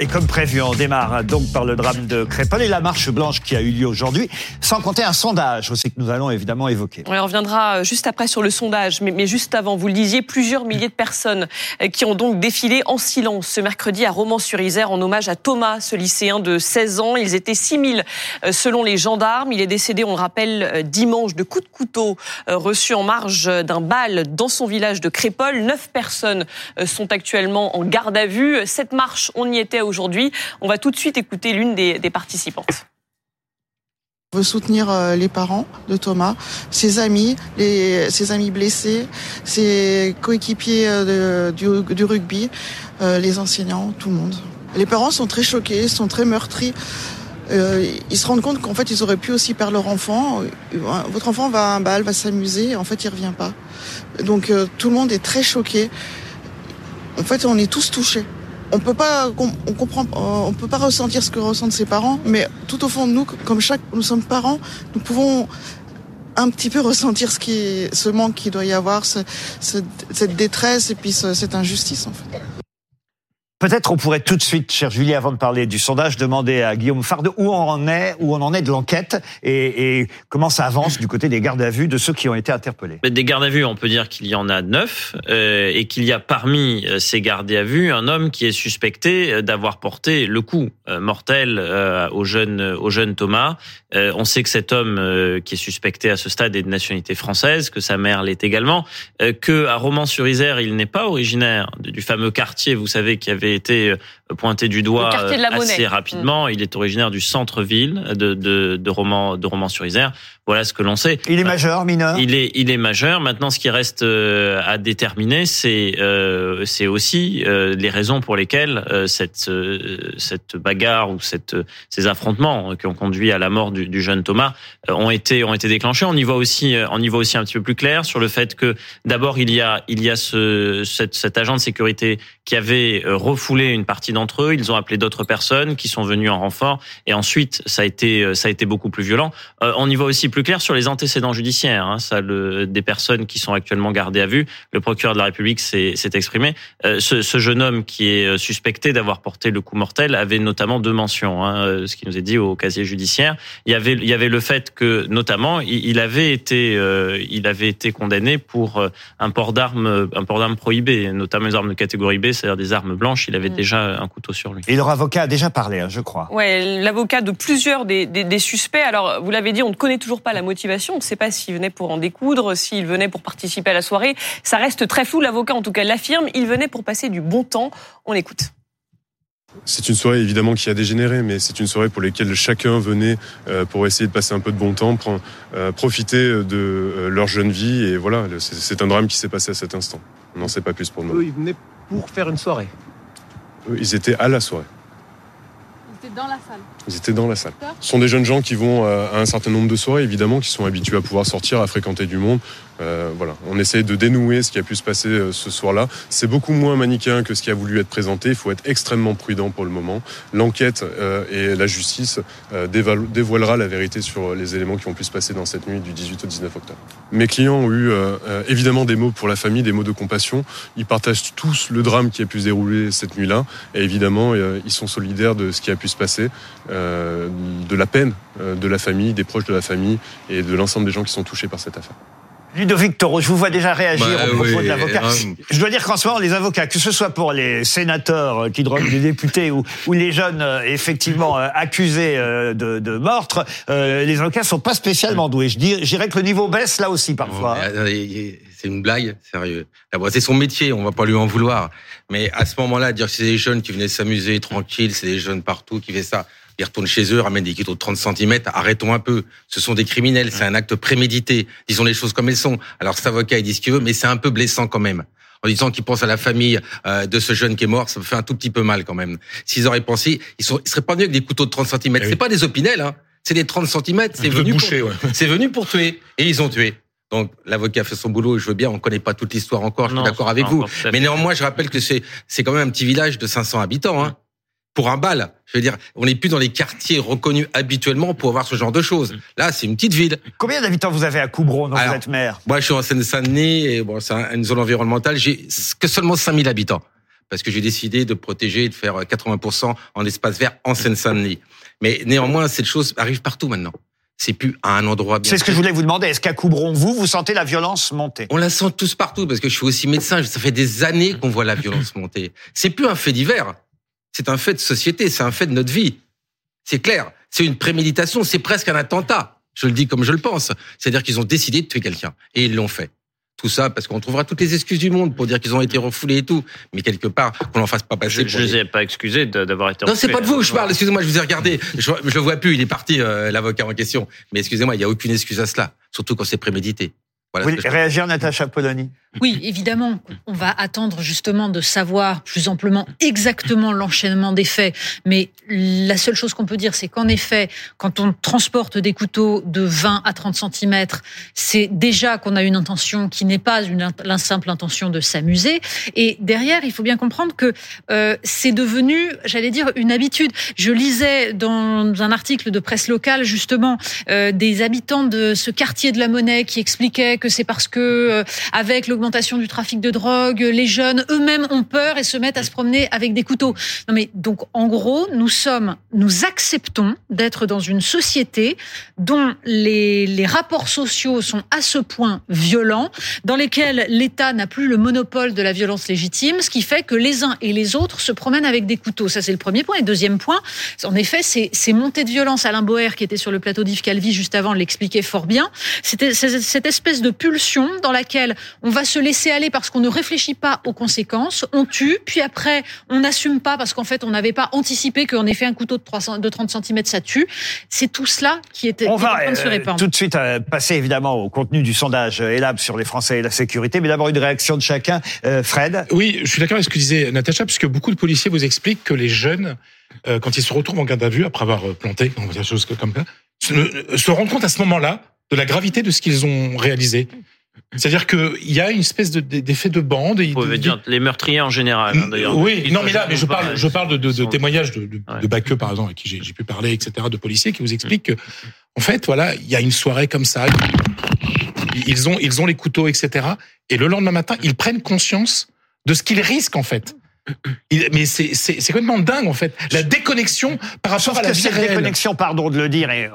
Et comme prévu, on démarre donc par le drame de Crépol et la marche blanche qui a eu lieu aujourd'hui, sans compter un sondage aussi que nous allons évidemment évoquer. on reviendra euh, juste après sur le sondage, mais, juste avant, vous le disiez, plusieurs milliers de personnes euh, qui ont donc défilé en silence ce mercredi à Romans-sur-Isère en hommage à Thomas, ce lycéen de 16 ans. Ils étaient 6000 euh, selon les gendarmes. Il est décédé, on le rappelle, dimanche de coups de couteau reçus en marge d'un bal dans son village de Crépol. Neuf personnes sont actuellement en garde à vue. Cette marche, on y était aujourd'hui. On va tout de suite écouter l'une des, participantes. On veut soutenir euh, les parents de Thomas, ses amis, ses amis blessés, ses coéquipiers euh, du, rugby, euh, les enseignants, tout le monde. Les parents sont très choqués, sont très meurtris. ils se rendent compte qu'en fait, ils auraient pu aussi perdre leur enfant. Votre enfant va un bal, va s'amuser, en fait, il revient pas. Donc, tout le monde est très choqué. En fait, on est tous touchés on peut pas, on comprend, on peut pas ressentir ce que ressentent ses parents, mais tout au fond de nous, comme chaque, nous sommes parents, nous pouvons un petit peu ressentir ce qui, ce manque qu'il doit y avoir, cette détresse et puis cette injustice en fait. Peut-être on pourrait tout de suite, cher Julie, avant de parler du sondage, demander à Guillaume Farde où on en est, où on en est de l'enquête et, comment ça avance du côté des gardes à vue de ceux qui ont été interpellés. Des gardes à vue, on peut dire qu'il y en a neuf euh, et qu'il y a parmi euh, ces gardes à vue un homme qui est suspecté euh, d'avoir porté le coup mortel au jeune au jeune Thomas. on sait que cet homme qui est suspecté à ce stade est de nationalité française, que sa mère l'est également, que à Romans-sur-Isère, il n'est pas originaire du fameux quartier, vous savez, qui avait été euh, pointé du doigt assez rapidement. Mm. Il est originaire du centre-ville de, de, de Romans, de Romans-sur-Isère. Voilà ce que l'on sait. Il est majeur, mineur? Il est, il est majeur. Maintenant, ce qui reste euh, à déterminer, c'est, euh, c'est aussi les raisons pour lesquelles cette, cette bagarre ou cette, ces affrontements qui ont conduit à la mort du, du jeune Thomas ont été, ont été déclenchés. On y voit aussi, on y voit aussi un petit peu plus clair sur le fait que d'abord il y a, il y a ce, cet, cet agent de sécurité qui avait refoulé une partie d'entre eux. Ils ont appelé d'autres personnes qui sont venues en renfort. Et ensuite, ça a été, ça a été beaucoup plus violent. Euh, on y voit aussi plus clair sur les antécédents judiciaires. Hein, ça, le, des personnes qui sont actuellement gardées à vue. Le procureur de la République s'est exprimé. Euh, ce, ce, jeune homme qui est euh, suspecté d'avoir porté le coup mortel avait notamment deux mentions. Hein, ce qui nous est dit au casier judiciaire. Il y avait, il y avait le fait que, notamment, il, avait été, il avait été condamné pour un port d'armes, un port d'armes prohibé, notamment les armes de catégorie B, c'est-à-dire des armes blanches. Il avait mm. déjà un couteau sur lui. Et leur avocat a déjà parlé, hein, je crois. Ouais, l'avocat de plusieurs des, suspects. Alors, vous l'avez dit, on ne connaît toujours pas la motivation. On ne sait pas s'il venait pour en découdre, s'il venait pour participer à la soirée. Ça reste très flou. L'avocat, en tout cas, l'affirme. Il venait pour passer du bon temps. On écoute. C'est une soirée évidemment qui a dégénéré, mais c'est une soirée pour laquelle chacun venait euh, pour essayer de passer un peu de bon temps, euh, profiter de euh, leur jeune vie. Et voilà, c'est un drame qui s'est passé à cet instant. On n'en sait pas plus pour nous. Pour faire une soirée. Ils étaient à la soirée. Ils étaient dans la salle. Ils étaient dans la salle. Ce sont des jeunes gens qui vont à un certain nombre de soirées, évidemment, qui sont habitués à pouvoir sortir, à fréquenter du monde. Euh, voilà, on essaye de dénouer ce qui a pu se passer euh, ce soir-là. C'est beaucoup moins manichéen que ce qui a voulu être présenté. Il faut être extrêmement prudent pour le moment. L'enquête euh, et la justice dévoilera la vérité sur les éléments qui ont pu se passer dans cette nuit du 18 au 19 octobre. Mes clients ont eu évidemment des mots pour la famille, des mots de compassion. Ils partagent tous le drame qui a pu se dérouler cette nuit-là. Et évidemment, ils sont solidaires de ce qui a pu se passer, de la peine de la famille, des proches de la famille et de l'ensemble des gens qui sont touchés par cette affaire. Ludovic Toro, je vous vois déjà réagir bah, au propos de l'avocat. Je dois dire qu'en ce moment, les avocats, que ce soit pour les sénateurs euh, qui droguent des députés ou, ou les jeunes euh, effectivement euh, accusés de, de meurtre, les avocats sont pas spécialement doués. Je dirais que le niveau baisse là aussi parfois. C'est une blague, sérieux. C'est son métier, on va pas lui en vouloir. Mais à ce moment-là, dire que c'est des jeunes qui venaient s'amuser tranquille, c'est des jeunes partout qui fait ça ils retournent chez eux, ramènent des kilos de 30 cm. Arrêtons un peu. Ce sont des criminels. C'est un acte prémédité. Disons les choses comme elles sont. Alors cet avocat, il dit ce qu'il veut, mais c'est un peu blessant quand même. En disant qu'il pense à la famille euh, de ce jeune qui est mort, ça me fait un tout petit peu mal quand même. S'ils auraient pensé, ils, sont, seraient pas venus avec des couteaux de 30 cm. Eh c'est pas des opinels, hein. C'est des 30 cm. C'est venu, pour, c'est venu pour tuer. Et ils ont tué. Donc l'avocat fait son boulot, je veux bien, on connaît pas toute l'histoire encore, je suis d'accord avec vous. Mais néanmoins, je rappelle que c'est c'est quand même un petit village de 500 habitants. Hein pour un bal. Je veux dire, on n'est plus dans les quartiers reconnus habituellement pour avoir ce genre de choses. Là, c'est une petite ville. Combien d'habitants vous avez à Coubron, dont vous êtes maire? Moi, je suis en Seine-Saint-Denis, et bon, c'est une zone environnementale. J'ai que seulement 5000 habitants. parce que j'ai décidé de protéger et de faire 80% en espace vert en Seine-Saint-Denis. Mais néanmoins, cette chose arrive partout maintenant. C'est plus à un endroit bien. C'est ce que je voulais vous demander. Est-ce qu'à Coubron, vous, vous sentez la violence monter? On la sent tous partout parce que je suis aussi médecin. Ça fait des années qu'on voit la violence monter. C'est plus un fait divers. C'est un fait de société. C'est un fait de notre vie. C'est clair. C'est une préméditation. C'est presque un attentat. Je le dis comme je le pense. C'est-à-dire qu'ils ont décidé de tuer quelqu'un et ils l'ont fait tout ça, parce qu'on trouvera toutes les excuses du monde pour dire qu'ils ont été refoulés et tout. Mais quelque part, qu'on n'en fasse pas passer. Je ne les ai pas excusés d'avoir été refoulés. Non, c'est pas de vous que je parle. Excusez-moi, je vous ai regardé. Je, je le vois plus. Il est parti, euh, l'avocat en question. Mais excusez-moi, il n'y a aucune excuse à cela. Surtout quand c'est prémédité. Voilà vous réagir, Natacha Polony Oui, évidemment. On va attendre justement de savoir plus amplement exactement l'enchaînement des faits. Mais la seule chose qu'on peut dire, c'est qu'en effet, quand on transporte des couteaux de 20 à 30 cm, c'est déjà qu'on a une intention qui n'est pas une, simple intention de s'amuser. Et derrière, il faut bien comprendre que euh, c'est devenu, j'allais dire, une habitude. Je lisais dans un article de presse locale, justement, euh, des habitants de ce quartier de la Monnaie qui expliquaient que c'est parce que euh, avec l'augmentation du trafic de drogue, les jeunes eux-mêmes ont peur et se mettent à se promener avec des couteaux. Non mais donc en gros, nous sommes, nous acceptons d'être dans une société dont les, rapports sociaux sont à ce point violents, dans lesquels l'État n'a plus le monopole de la violence légitime, ce qui fait que les uns et les autres se promènent avec des couteaux. Ça c'est le premier point. Et deuxième point, en effet, c'est ces montées de violence. Alain Boer qui était sur le plateau d'Yves Calvi juste avant l'expliquait fort bien. C'était cette espèce de pulsion dans laquelle on va se laisser aller parce qu'on ne réfléchit pas aux conséquences, on tue, puis après on n'assume pas parce qu'en fait on n'avait pas anticipé qu'en effet un couteau de, 300, de 30 cm ça tue. C'est tout cela qui était on va, en se euh, tout de suite euh, passer évidemment au contenu du sondage euh, ELAB sur les Français et la sécurité, mais d'abord une réaction de chacun. Fred Oui, je suis d'accord avec ce que disait Natacha, puisque beaucoup de policiers vous expliquent que les jeunes, quand ils se retrouvent en garde à vue après avoir planté, on va dire choses comme ça, se rendent compte à ce moment-là de la gravité de ce qu'ils ont réalisé. C'est-à-dire qu'il y a une espèce d'effet de, bande. Vous pouvez dire les meurtriers en général, hein, d'ailleurs. Oui, non, mais là, mais je parle, je parle de, témoignages de, de, par exemple, avec qui j'ai pu parler, etc., de policiers qui vous expliquent que, en fait, voilà, il y a une soirée comme ça. Ils ont, ils ont les couteaux, etc. Et le lendemain matin, ils prennent conscience de ce qu'ils risquent, en fait mais c'est complètement dingue en fait, la déconnexion par rapport à la vie réelle. déconnexion, pardon de le dire, et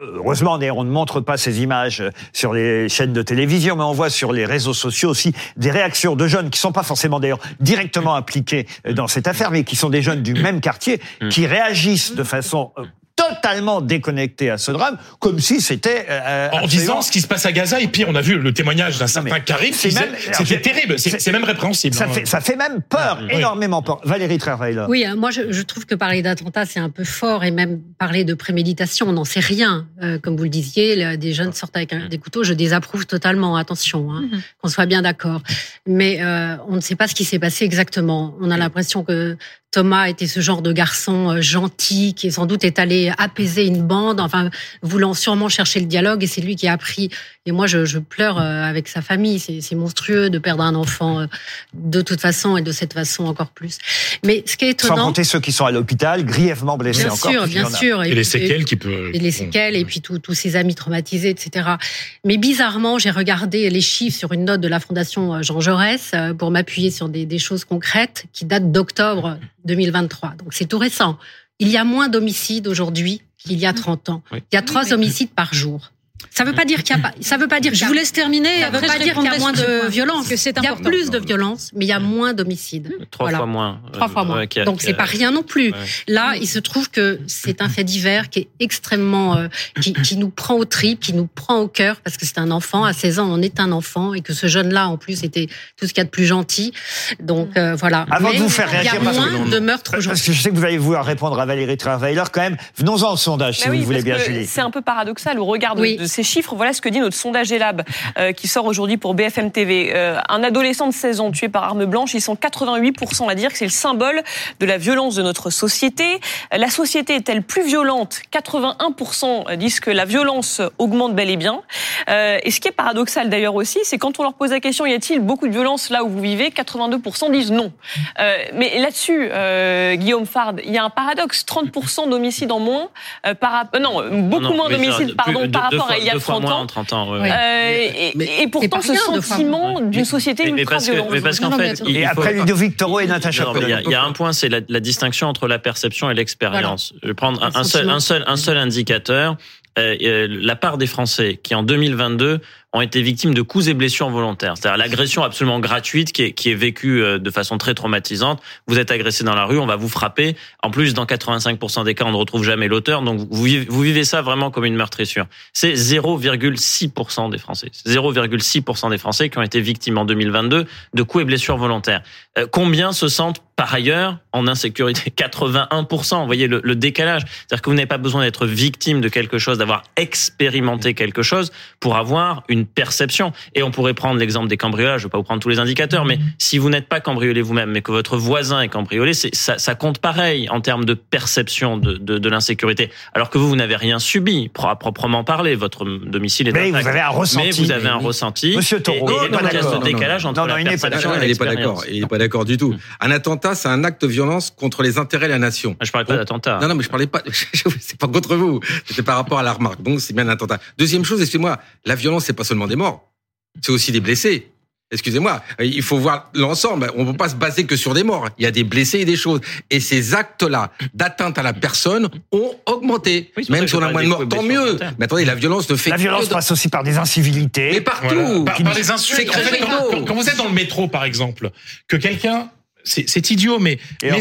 heureusement on ne montre pas ces images sur les chaînes de télévision, mais on voit sur les réseaux sociaux aussi des réactions de jeunes qui sont pas forcément d'ailleurs directement impliqués dans cette affaire, mais qui sont des jeunes du même quartier, qui réagissent de façon euh, totalement déconnecté à ce drame, comme si c'était... Euh, en disant ce qui se passe à Gaza, et puis on a vu le témoignage d'un certain Karim, c'était terrible, c'est même répréhensible. Ça, hein. fait, ça fait même peur, énormément peur. Valérie Trierweiler. Oui, hein, moi je, je, trouve que parler d'attentat, c'est un peu fort, et même parler de préméditation, on n'en sait rien. Euh, comme vous le disiez, des jeunes sortent avec des couteaux, je désapprouve totalement, attention, hein, mhm. qu'on soit bien d'accord. Mais euh, on ne sait pas ce qui s'est passé exactement. On a l'impression que Thomas était ce genre de garçon euh, gentil qui sans doute est allé apaiser une bande, enfin voulant sûrement chercher le dialogue et c'est lui qui a appris. Et moi, je, je pleure euh, avec sa famille. C'est monstrueux de perdre un enfant euh, de toute façon et de cette façon encore plus. Mais ce qui est étonnant, sans compter ceux qui sont à l'hôpital, grièvement blessés bien encore. Sûr, bien sûr, et, les séquelles qui peuvent. Et les séquelles et puis tous ses amis traumatisés, etc. Mais bizarrement, j'ai regardé les chiffres sur une note de la Fondation Jean Jaurès pour m'appuyer sur des, des choses concrètes qui datent d'octobre 2023. Donc c'est tout récent. Il y a moins d'homicides aujourd'hui qu'il y a 30 ans. Il y a trois homicides par jour. Ça veut pas dire qu'il y a pas. Ça veut pas dire. Je vous laisse terminer. Ça veut pas dire qu'il y a moins de violence. il y a plus de violence, mais il y a moins d'homicides. Trois fois moins. Trois fois moins. Donc c'est pas rien non plus. Là, il se trouve que c'est un fait divers qui est extrêmement, euh, qui, qui, nous prend au trip, qui nous prend au cœur parce que c'est un enfant. À 16 ans, on est un enfant et que ce jeune-là, en plus, était tout ce qu'il y a de plus gentil. Donc euh, voilà. Avant de vous faire réagir, il y a moins de meurtres aujourd'hui. Parce que je sais que vous allez vouloir répondre à Valérie Travailer quand même. Venons-en au sondage, si vous voulez bien, Julie. C'est un peu paradoxal au regard de ces chiffres. Voilà ce que dit notre sondage ELAB euh, qui sort aujourd'hui pour BFM TV. Euh, un adolescent de 16 ans tué par arme blanche, ils sont 88% à dire que c'est le symbole de la violence de notre société. La société est-elle plus violente? 81% disent que la violence augmente bel et bien. Euh, et ce qui est paradoxal d'ailleurs aussi, c'est quand on leur pose la question y a-t-il beaucoup de violence là où vous vivez? 82% disent non. mais là-dessus, Guillaume Fard, il y a un paradoxe 30% d'homicides en moins par non beaucoup moins d'homicides pardon par rapport à il y a 30 ans. en 30 ans. et, pourtant, ce sentiment d'une société ultra violente. Mais parce qu'en fait, et après Ludovic Toro et Natacha Il y, a un point, c'est la, distinction entre la perception et l'expérience. Je vais prendre un, seul, un seul, un seul indicateur. Euh, la part des Français qui en 2022 ont été victimes de coups et blessures volontaires. C'est-à-dire l'agression absolument gratuite qui est, qui est vécue euh, de façon très traumatisante. Vous êtes agressé dans la rue, on va vous frapper. En plus, dans 85% des cas, on ne retrouve jamais l'auteur. Donc vous vivez, vous vivez ça vraiment comme une meurtrissure. C'est 0,6% des Français. 0,6% des Français qui ont été victimes en 2022 de coups et blessures volontaires. Euh, combien se sentent par ailleurs en insécurité? 81%. Vous voyez le, le décalage. C'est-à-dire que vous n'avez pas besoin d'être victime de quelque chose, d'avoir expérimenté quelque chose pour avoir une perception. Et on pourrait prendre l'exemple des cambriolages. Je ne vais pas vous prendre tous les indicateurs, mais si vous n'êtes pas cambriolé vous-même, mais que votre voisin est cambriolé, c'est, ça, ça, compte pareil en termes de perception de, de, de l'insécurité. Alors que vous, vous n'avez rien subi, à proprement parler. Votre domicile est mais vous avez un ressenti. Mais vous avez un ressenti. Monsieur Taureau, il pas ce décalage entre la perception et l'expérience. Il n'est pas d'accord. Il n'est pas d'accord du tout. Un attentat, c'est un acte de violence contre les intérêts de la nation. Ah, je parlais pas d'attentat. Non, non, mais je parlais pas. c'est pas contre vous. C'était par rapport à la remarque. Donc c'est bien un attentat. Deuxième chose, excusez-moi, la violence, c'est pas seulement des morts c'est aussi des blessés. Excusez-moi, il faut voir l'ensemble. On ne peut pas se baser que sur des morts. Il y a des blessés et des choses. Et ces actes-là d'atteinte à la personne ont augmenté. Même si on a moins de morts, tant mieux. Mais attendez, la violence ne fait la violence passe aussi par des incivilités. Mais partout. Par, des insultes. quand, vous êtes dans le métro, par exemple, que quelqu'un c'est idiot, mais mais,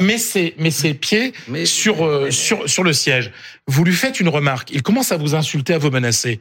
mais, ses, mais ses pieds sur, euh, sur sur le siège. Vous lui faites une remarque, il commence à vous insulter, à vous menacer.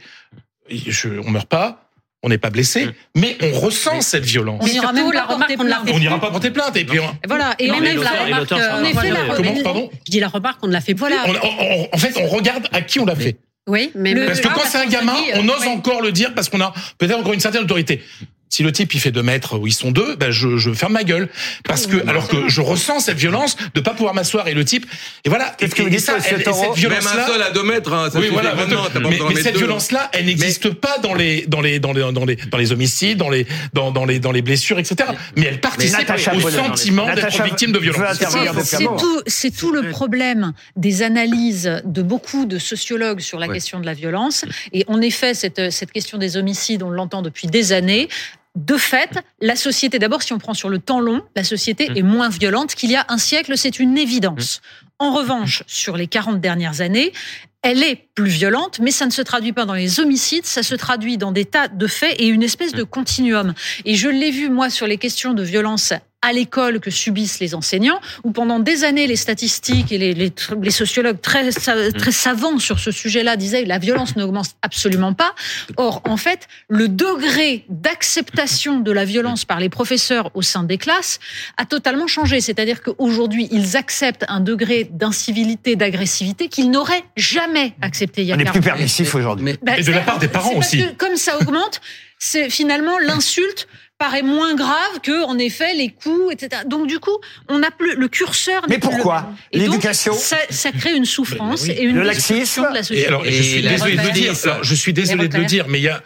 Je, on meurt pas on n'est pas blessé, mm. mais on ressent cette violence. On n'ira même pas porter plainte. On n'ira pas porter plainte. Et puis voilà. Et on même la remarque. On fait la Comment, pardon Je dis la remarque, on ne l'a fait Voilà. en fait, on regarde à qui on l'a fait. Oui, mais parce que quand c'est un gamin, on ose encore le dire parce qu'on a peut-être encore une certaine autorité. Si le type il fait deux mètres où ils sont deux, ben je, je ferme ma gueule parce que alors que je ressens cette violence de pas pouvoir m'asseoir et le type et voilà. Qu'est-ce que vous dites ça, cette violence là Même un seul à deux mètres. Hein, oui, voilà. mais, mais cette violence là, elle n'existe pas dans les dans les dans les dans les dans les homicides, dans les dans dans les dans les blessures, etc. Mais elle participe au sentiment d'être victime de violence. C'est tout c'est tout le problème des analyses de beaucoup de sociologues sur la question de la violence. Et en effet, cette cette question des homicides, on l'entend depuis des années de fait, la société, d'abord, si on prend sur le temps long, la société mmh. est moins violente qu'il y a un siècle, c'est une évidence. Mmh. En revanche, sur les 40 dernières années, elle est plus violente, mais ça ne se traduit pas dans les homicides, ça se traduit dans des tas de faits et une espèce de continuum. Et je l'ai vu, moi, sur les questions de violence à l'école que subissent les enseignants, où pendant des années, les statistiques et les, les, sociologues très, très savants sur ce sujet-là disaient que la violence n'augmente absolument pas. Or, en fait, le degré d'acceptation de la violence par les professeurs au sein des classes a totalement changé. C'est-à-dire qu'aujourd'hui, ils acceptent un degré d'incivilité, d'agressivité qu'ils n'auraient jamais accepté il y a On est plus permissif aujourd'hui. et de la part des parents aussi. Que, comme ça augmente, c'est finalement l'insulte paraît moins grave que, en effet, les coups, etc. Donc, du coup, on n'a plus le curseur. Mais pourquoi L'éducation ça, ça, crée une souffrance et une laxisme de la société. alors, je suis désolé de le dire. je suis désolé de le dire, mais il y a.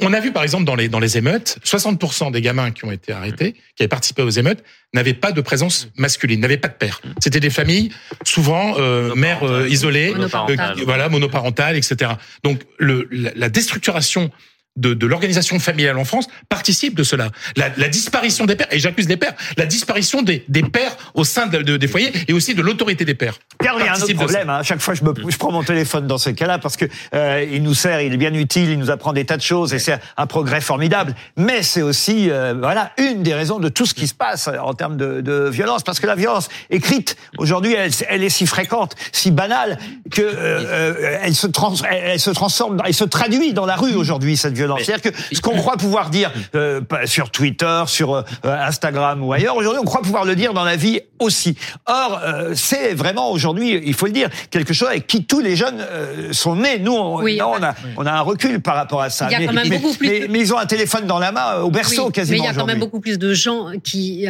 On a vu par exemple dans les dans les émeutes, 60% des gamins qui ont été arrêtés, qui avaient participé aux émeutes, n'avaient pas de présence masculine, n'avaient pas de père. C'était des familles souvent euh, mères euh, isolées, euh, voilà monoparentales, etc. Donc le, la, la déstructuration de, de l'organisation familiale en France participe de cela. La, la disparition des pères, et j'accuse les pères, la disparition des, des pères au sein de, de, des foyers et aussi de l'autorité des pères. Car il y a un autre problème. Hein. À chaque fois, je, me, je prends mon téléphone dans ce cas-là parce que euh, il nous sert, il est bien utile, il nous apprend des tas de choses et c'est un progrès formidable. Mais c'est aussi, euh, voilà, une des raisons de tout ce qui se passe en termes de, de violence, parce que la violence écrite aujourd'hui, elle, elle, est si fréquente, si banale que euh, euh elle se trans, elle, se transforme, elle se traduit dans la rue aujourd'hui cette violence. C'est-à-dire que ce qu'on croit pouvoir dire euh, sur Twitter, sur euh, Instagram ou ailleurs, aujourd'hui, on croit pouvoir le dire dans la vie aussi. Or, euh, c'est vraiment aujourd'hui, il faut le dire, quelque chose avec qui tous les jeunes sont nés. Nous, on, on, a, on a un recul par rapport à ça. Il y a quand même mais, beaucoup plus mais, ils ont un téléphone dans la main au berceau quasiment. Mais il y a quand même beaucoup plus de gens qui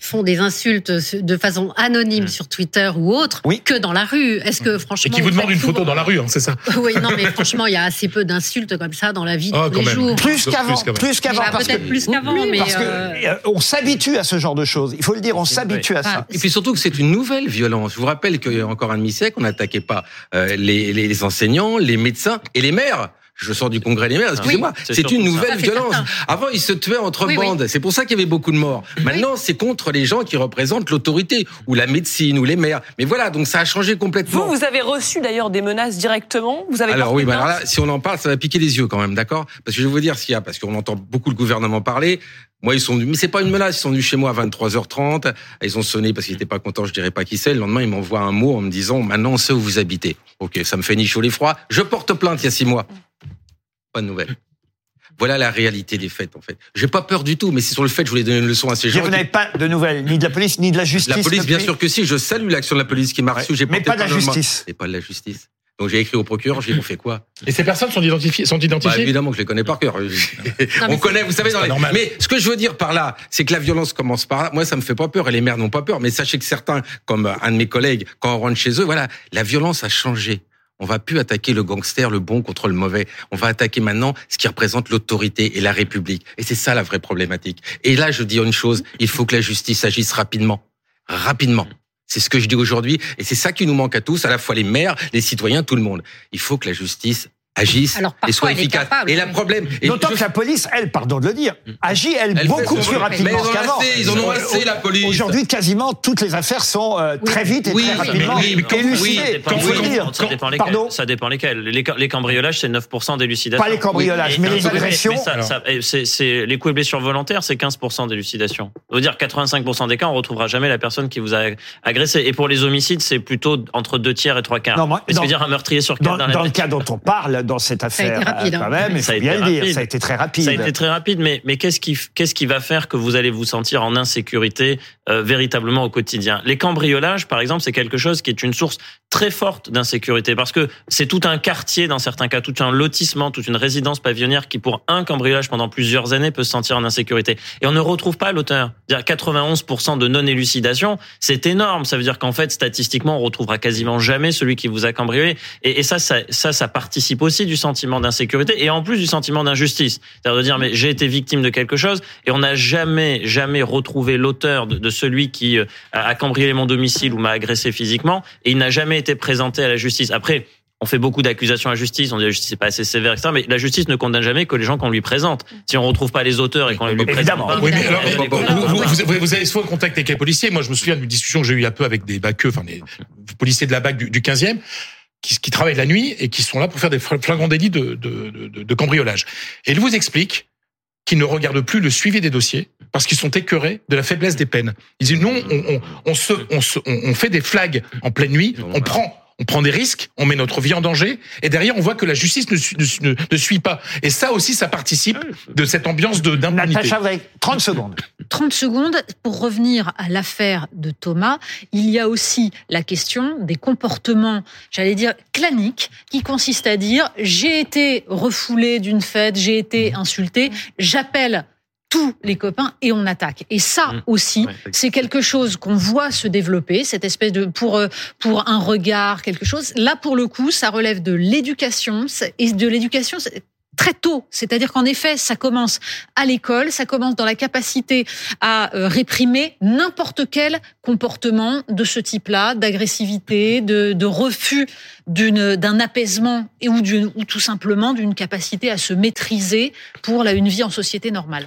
font des insultes de façon anonyme mm. sur Twitter ou autre que dans la rue. Est-ce que franchement Et qui vous demandent une photo dans la rue, hein, c'est ça Oui, non, mais franchement, il y a assez peu d'insultes comme ça dans la vie ah, tous les jours. Plus qu'avant, plus qu'avant. Peut-être plus qu'avant, mais parce que euh, on s'habitue à ce genre de choses. Il faut le dire, on s'habitue à ça. Et puis surtout que c'est une nouvelle violence. Je vous rappelle qu'il y a encore un demi-siècle, on n'attaquait pas euh, les, les enseignants, les médecins et les maires je sors du congrès des maires, excusez-moi, c'est une nouvelle violence. Avant, ils se tuaient entre bandes, c'est pour ça qu'il y avait beaucoup de morts. Maintenant, c'est contre les gens qui représentent l'autorité, ou la médecine, ou les maires. Mais voilà, donc ça a changé complètement. Vous, vous avez reçu d'ailleurs des menaces directement? Vous avez Alors oui, bah alors là, si on en parle, ça va piquer les yeux quand même, d'accord? Parce que je vais vous dire ce qu'il y a, parce qu'on entend beaucoup le gouvernement parler. Moi, ils sont venus, mais c'est pas une menace. Ils sont venus chez moi à 23h30. Ils ont sonné parce qu'ils étaient pas contents. Je dirais pas qui c'est. Le lendemain, ils m'envoient un mot en me disant, maintenant, on sait où vous habitez. Ok, ça me fait ni chaud ni froid. Je porte plainte il y a six mois. Pas de nouvelles. Voilà la réalité des faits, en fait. J'ai pas peur du tout, mais c'est sur le fait que je voulais donner une leçon à ces gens. Vous n'avez pas de nouvelles, ni de la police, ni de la justice. La police, bien sûr que si. Je salue l'action de la police qui m'a reçu. J'ai mais pas de la justice. Et pas de la justice. Donc j'ai écrit au procureur, j'ai dit on fait quoi? Et ces personnes sont identifiées, sont identifiées? bah, Évidemment que je les connais par cœur. on connaît, vous savez, dans les... mais ce que je veux dire par là, c'est que la violence commence par là. Moi, ça me fait pas peur et les maires n'ont pas peur. Mais sachez que certains, comme un de mes collègues, quand on rentre chez eux, voilà, la violence a changé. On va plus attaquer le gangster, le bon contre le mauvais. On va attaquer maintenant ce qui représente l'autorité et la République. Et c'est ça la vraie problématique. Et là, je dis une chose, il faut que la justice agisse rapidement. Rapidement. C'est ce que je dis aujourd'hui. Et c'est ça qui nous manque à tous, à la fois les maires, les citoyens, tout le monde. Il faut que la justice agissent et soient efficaces. Et le problème. D'autant que la police, elle, pardon de le dire, agit, elle, beaucoup plus rapidement qu'avant. Ils en ont assez, la police. Aujourd'hui, quasiment toutes les affaires sont euh, très vite et très rapidement élucidées. Ça dépend lesquels. Ça dépend lesquels. Les cambriolages, c'est 9% d'élucidation. Pas les cambriolages, mais les agressions. Les coups et blessures volontaires, c'est 15% d'élucidation. Ça veut dire 85% des cas, on retrouvera jamais la personne qui vous a agressé. Et pour les homicides, c'est plutôt entre deux tiers et trois quarts. cest à dire un meurtrier sur quatre dans le cas dont on parle, dans cette affaire. Ça a été rapide, quand même, ça a bien le dire, ça a été très rapide. Ça a été très rapide, mais, mais qu'est-ce qui, qu'est-ce qui va faire que vous allez vous sentir en insécurité euh, véritablement au quotidien? Les cambriolages, par exemple, c'est quelque chose qui est une source très forte d'insécurité parce que c'est tout un quartier, dans certains cas, tout un lotissement, toute une résidence pavillonnaire qui, pour un cambriolage pendant plusieurs années, peut se sentir en insécurité. Et on ne retrouve pas l'auteur. 91% de non-élucidation, c'est énorme. Ça veut dire qu'en fait, statistiquement, on retrouvera quasiment jamais celui qui vous a cambriolé. Et, et ça, ça, ça, ça participe aussi du sentiment d'insécurité et en plus du sentiment d'injustice. C'est-à-dire de dire, mais j'ai été victime de quelque chose et on n'a jamais, jamais retrouvé l'auteur de, de, celui qui euh, a cambriolé mon domicile ou m'a agressé physiquement et il n'a jamais été présenté à la justice. Après, on fait beaucoup d'accusations à la justice, on dit la justice n'est pas assez sévère, etc. Mais la justice ne condamne jamais que les gens qu'on lui présente. Si on retrouve pas les auteurs et qu'on les lui présente pas, oui, mais alors, vous, vous, avez souvent contact avec les policiers. Moi, je me souviens d'une discussion que j'ai eue a peu avec des baqueux, enfin des policiers de la BAC du, du 15e qui, qui, travaillent la nuit et qui sont là pour faire des flagrants délits de, de, de, de cambriolage. Et ils vous expliquent qu'ils ne regardent plus le suivi des dossiers parce qu'ils sont écœurés de la faiblesse des peines. Ils disent non, on, on, on, se, on, se, on fait des flags en pleine nuit, on prend on prend des risques, on met notre vie en danger, et derrière on voit que la justice ne, ne, ne suit pas. Et ça aussi, ça participe de cette ambiance de d'impunité. Natacha, vous avez 30 secondes. 30 secondes pour revenir à l'affaire de Thomas. Il y a aussi la question des comportements, j'allais dire claniques, qui consistent à dire j'ai été refoulé d'une fête, j'ai été insulté, j'appelle tous les copains et on attaque. Et ça mmh. aussi, c'est quelque chose qu'on voit se développer, cette espèce de pour euh, pour un regard, quelque chose. Là, pour le coup, ça relève de l'éducation et de l'éducation très tôt. C'est-à-dire qu'en effet, ça commence à l'école, ça commence dans la capacité à euh, réprimer n'importe quel comportement de ce type-là, d'agressivité, de, de refus d'un apaisement et ou, ou tout simplement d'une capacité à se maîtriser pour une vie en société normale.